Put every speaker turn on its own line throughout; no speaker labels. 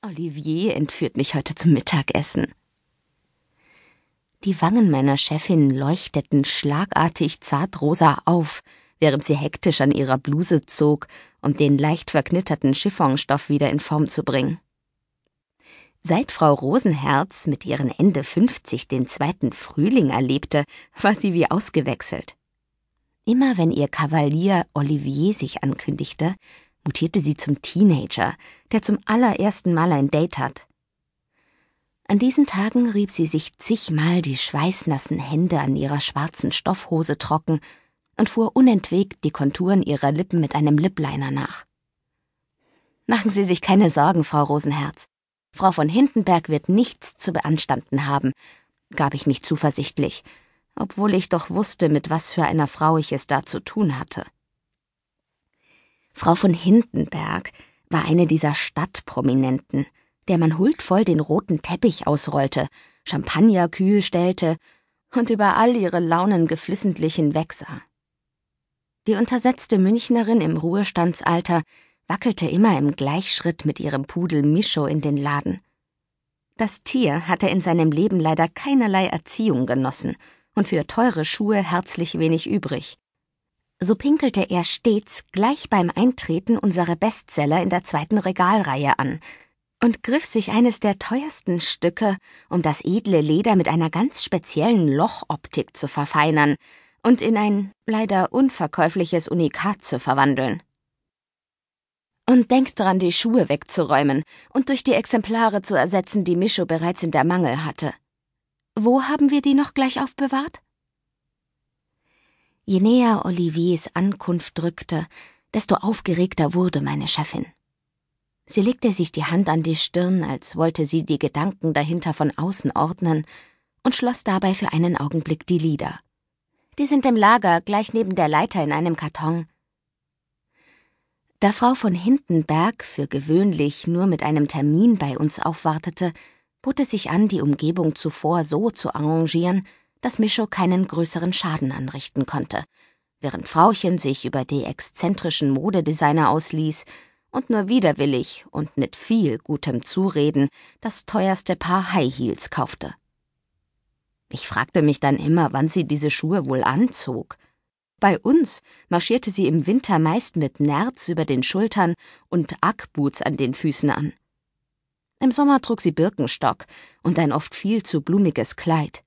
Olivier entführt mich heute zum Mittagessen. Die Wangen meiner Chefin leuchteten schlagartig zartrosa auf, während sie hektisch an ihrer Bluse zog, um den leicht verknitterten Chiffonstoff wieder in Form zu bringen. Seit Frau Rosenherz mit ihren Ende 50 den zweiten Frühling erlebte, war sie wie ausgewechselt. Immer wenn ihr Kavalier Olivier sich ankündigte, mutierte sie zum Teenager, der zum allerersten Mal ein Date hat. An diesen Tagen rieb sie sich zigmal die schweißnassen Hände an ihrer schwarzen Stoffhose trocken und fuhr unentwegt die Konturen ihrer Lippen mit einem Lipliner nach. Machen Sie sich keine Sorgen, Frau Rosenherz. Frau von Hindenberg wird nichts zu beanstanden haben, gab ich mich zuversichtlich, obwohl ich doch wusste, mit was für einer Frau ich es da zu tun hatte. Frau von Hindenberg war eine dieser Stadtprominenten, der man huldvoll den roten Teppich ausrollte, Champagner kühl stellte und über all ihre Launen geflissentlich hinwegsah. Die untersetzte Münchnerin im Ruhestandsalter wackelte immer im Gleichschritt mit ihrem Pudel Mischo in den Laden. Das Tier hatte in seinem Leben leider keinerlei Erziehung genossen und für teure Schuhe herzlich wenig übrig so pinkelte er stets gleich beim Eintreten unsere Bestseller in der zweiten Regalreihe an und griff sich eines der teuersten Stücke, um das edle Leder mit einer ganz speziellen Lochoptik zu verfeinern und in ein leider unverkäufliches Unikat zu verwandeln. Und denkt dran, die Schuhe wegzuräumen und durch die Exemplare zu ersetzen, die Mischo bereits in der Mangel hatte. Wo haben wir die noch gleich aufbewahrt? Je näher Oliviers Ankunft drückte, desto aufgeregter wurde meine Chefin. Sie legte sich die Hand an die Stirn, als wollte sie die Gedanken dahinter von außen ordnen, und schloss dabei für einen Augenblick die Lider. Die sind im Lager, gleich neben der Leiter in einem Karton. Da Frau von Hindenberg für gewöhnlich nur mit einem Termin bei uns aufwartete, bot es sich an, die Umgebung zuvor so zu arrangieren, dass Mischo keinen größeren Schaden anrichten konnte, während Frauchen sich über die exzentrischen Modedesigner ausließ und nur widerwillig und mit viel gutem Zureden das teuerste Paar High Heels kaufte. Ich fragte mich dann immer, wann sie diese Schuhe wohl anzog. Bei uns marschierte sie im Winter meist mit Nerz über den Schultern und Ackboots an den Füßen an. Im Sommer trug sie Birkenstock und ein oft viel zu blumiges Kleid.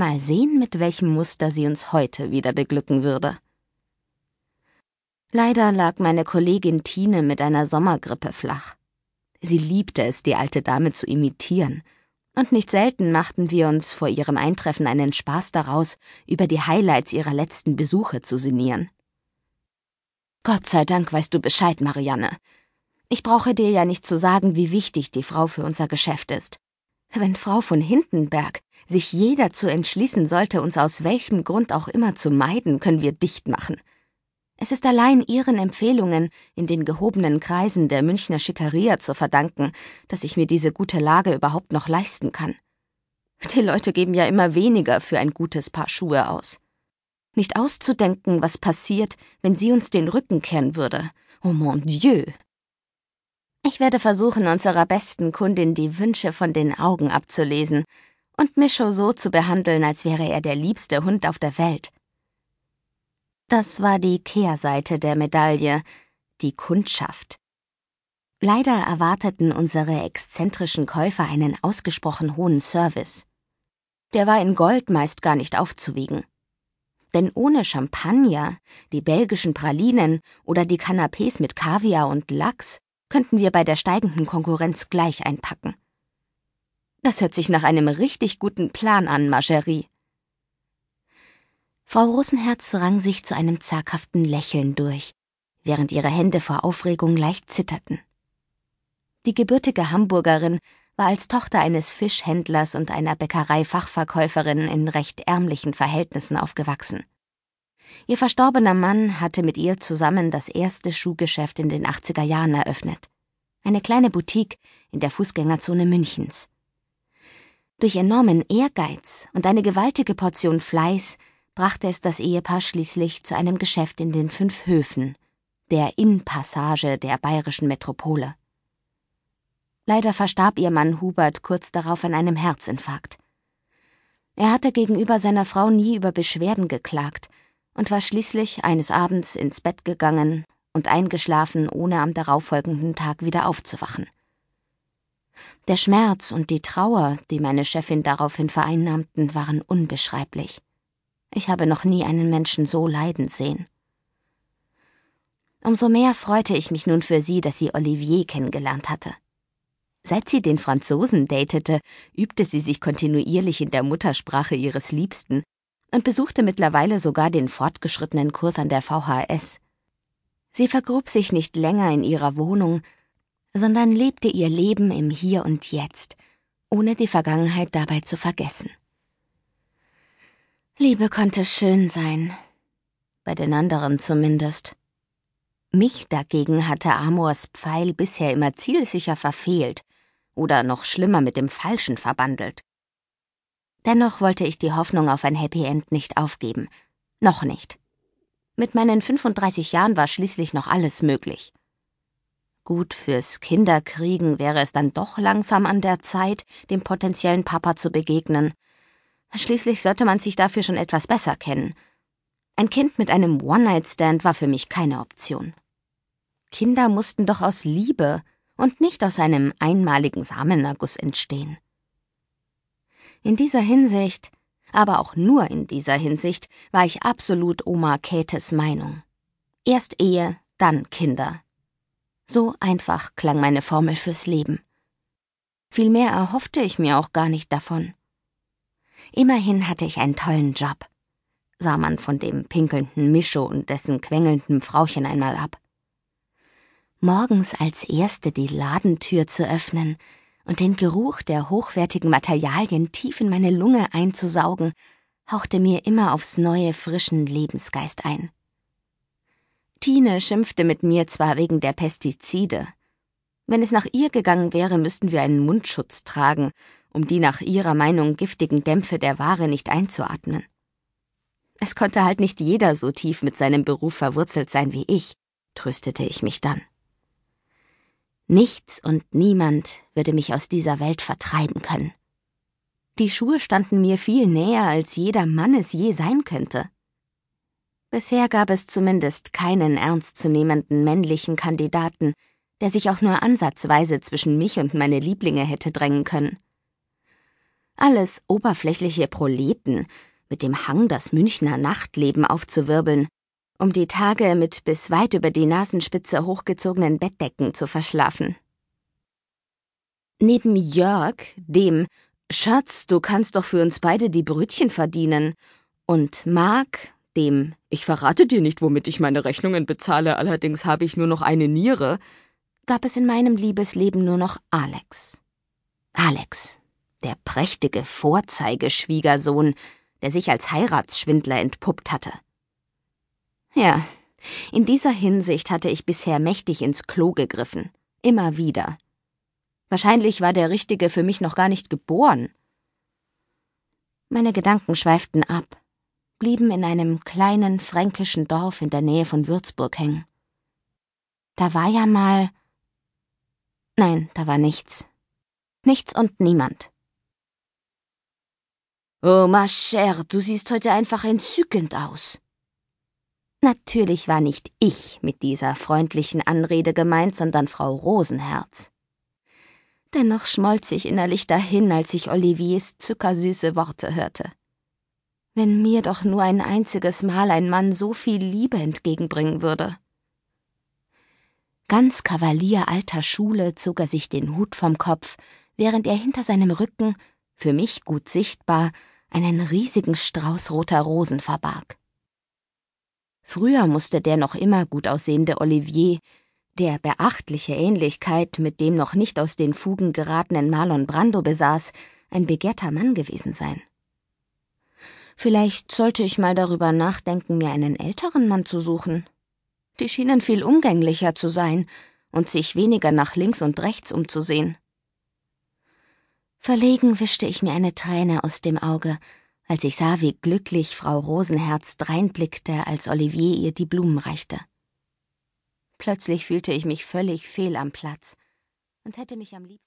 Mal sehen, mit welchem Muster sie uns heute wieder beglücken würde. Leider lag meine Kollegin Tine mit einer Sommergrippe flach. Sie liebte es, die alte Dame zu imitieren, und nicht selten machten wir uns vor ihrem Eintreffen einen Spaß daraus, über die Highlights ihrer letzten Besuche zu sinnieren. Gott sei Dank weißt du Bescheid, Marianne. Ich brauche dir ja nicht zu sagen, wie wichtig die Frau für unser Geschäft ist. Wenn Frau von Hindenberg sich je dazu entschließen sollte, uns aus welchem Grund auch immer zu meiden, können wir dicht machen. Es ist allein Ihren Empfehlungen in den gehobenen Kreisen der Münchner Schickeria zu verdanken, dass ich mir diese gute Lage überhaupt noch leisten kann. Die Leute geben ja immer weniger für ein gutes Paar Schuhe aus. Nicht auszudenken, was passiert, wenn sie uns den Rücken kehren würde. Oh mon Dieu. Ich werde versuchen, unserer besten Kundin die Wünsche von den Augen abzulesen und Mischo so zu behandeln, als wäre er der liebste Hund auf der Welt. Das war die Kehrseite der Medaille, die Kundschaft. Leider erwarteten unsere exzentrischen Käufer einen ausgesprochen hohen Service. Der war in Gold meist gar nicht aufzuwiegen. Denn ohne Champagner, die belgischen Pralinen oder die Canapés mit Kaviar und Lachs könnten wir bei der steigenden Konkurrenz gleich einpacken. Das hört sich nach einem richtig guten Plan an, Margerie. Frau Rosenherz rang sich zu einem zaghaften Lächeln durch, während ihre Hände vor Aufregung leicht zitterten. Die gebürtige Hamburgerin war als Tochter eines Fischhändlers und einer Bäckereifachverkäuferin in recht ärmlichen Verhältnissen aufgewachsen. Ihr verstorbener Mann hatte mit ihr zusammen das erste Schuhgeschäft in den 80er Jahren eröffnet. Eine kleine Boutique in der Fußgängerzone Münchens. Durch enormen Ehrgeiz und eine gewaltige Portion Fleiß brachte es das Ehepaar schließlich zu einem Geschäft in den fünf Höfen, der Innpassage der bayerischen Metropole. Leider verstarb ihr Mann Hubert kurz darauf an einem Herzinfarkt. Er hatte gegenüber seiner Frau nie über Beschwerden geklagt und war schließlich eines Abends ins Bett gegangen und eingeschlafen, ohne am darauffolgenden Tag wieder aufzuwachen. Der Schmerz und die Trauer, die meine Chefin daraufhin vereinnahmten, waren unbeschreiblich. Ich habe noch nie einen Menschen so leiden sehen. Umso mehr freute ich mich nun für sie, dass sie Olivier kennengelernt hatte. Seit sie den Franzosen datete, übte sie sich kontinuierlich in der Muttersprache ihres Liebsten und besuchte mittlerweile sogar den fortgeschrittenen Kurs an der VHS. Sie vergrub sich nicht länger in ihrer Wohnung, sondern lebte ihr Leben im Hier und Jetzt, ohne die Vergangenheit dabei zu vergessen. Liebe konnte schön sein, bei den anderen zumindest. Mich dagegen hatte Amors Pfeil bisher immer zielsicher verfehlt oder noch schlimmer mit dem Falschen verbandelt. Dennoch wollte ich die Hoffnung auf ein Happy End nicht aufgeben. Noch nicht. Mit meinen 35 Jahren war schließlich noch alles möglich. Gut, fürs Kinderkriegen wäre es dann doch langsam an der Zeit, dem potenziellen Papa zu begegnen. Schließlich sollte man sich dafür schon etwas besser kennen. Ein Kind mit einem One-Night-Stand war für mich keine Option. Kinder mussten doch aus Liebe und nicht aus einem einmaligen Samenerguss entstehen. In dieser Hinsicht, aber auch nur in dieser Hinsicht, war ich absolut Oma Käthes Meinung. Erst Ehe, dann Kinder. So einfach klang meine Formel fürs Leben. Viel mehr erhoffte ich mir auch gar nicht davon. Immerhin hatte ich einen tollen Job, sah man von dem pinkelnden Mischo und dessen quengelndem Frauchen einmal ab morgens als Erste die Ladentür zu öffnen und den Geruch der hochwertigen Materialien tief in meine Lunge einzusaugen, hauchte mir immer aufs neue frischen Lebensgeist ein. Tine schimpfte mit mir zwar wegen der Pestizide. Wenn es nach ihr gegangen wäre, müssten wir einen Mundschutz tragen, um die nach ihrer Meinung giftigen Dämpfe der Ware nicht einzuatmen. Es konnte halt nicht jeder so tief mit seinem Beruf verwurzelt sein wie ich, tröstete ich mich dann. Nichts und niemand würde mich aus dieser Welt vertreiben können. Die Schuhe standen mir viel näher, als jeder Mann es je sein könnte. Bisher gab es zumindest keinen ernstzunehmenden männlichen Kandidaten, der sich auch nur ansatzweise zwischen mich und meine Lieblinge hätte drängen können. Alles oberflächliche Proleten, mit dem Hang, das Münchner Nachtleben aufzuwirbeln, um die Tage mit bis weit über die Nasenspitze hochgezogenen Bettdecken zu verschlafen. Neben Jörg, dem Schatz, du kannst doch für uns beide die Brötchen verdienen, und Mark, dem Ich verrate dir nicht, womit ich meine Rechnungen bezahle, allerdings habe ich nur noch eine Niere, gab es in meinem Liebesleben nur noch Alex. Alex, der prächtige Vorzeigeschwiegersohn, der sich als Heiratsschwindler entpuppt hatte. Ja, in dieser Hinsicht hatte ich bisher mächtig ins Klo gegriffen. Immer wieder. Wahrscheinlich war der Richtige für mich noch gar nicht geboren. Meine Gedanken schweiften ab, blieben in einem kleinen fränkischen Dorf in der Nähe von Würzburg hängen. Da war ja mal. Nein, da war nichts. Nichts und niemand. Oh, ma chère, du siehst heute einfach entzückend aus. Natürlich war nicht ich mit dieser freundlichen Anrede gemeint, sondern Frau Rosenherz. Dennoch schmolz ich innerlich dahin, als ich Oliviers zuckersüße Worte hörte. Wenn mir doch nur ein einziges Mal ein Mann so viel Liebe entgegenbringen würde. Ganz Kavalier alter Schule zog er sich den Hut vom Kopf, während er hinter seinem Rücken, für mich gut sichtbar, einen riesigen Strauß roter Rosen verbarg. Früher musste der noch immer gut aussehende Olivier, der beachtliche Ähnlichkeit mit dem noch nicht aus den Fugen geratenen Marlon Brando besaß, ein begehrter Mann gewesen sein. Vielleicht sollte ich mal darüber nachdenken, mir einen älteren Mann zu suchen. Die schienen viel umgänglicher zu sein und sich weniger nach links und rechts umzusehen. Verlegen wischte ich mir eine Träne aus dem Auge, als ich sah, wie glücklich Frau Rosenherz dreinblickte, als Olivier ihr die Blumen reichte. Plötzlich fühlte ich mich völlig fehl am Platz und hätte mich am liebsten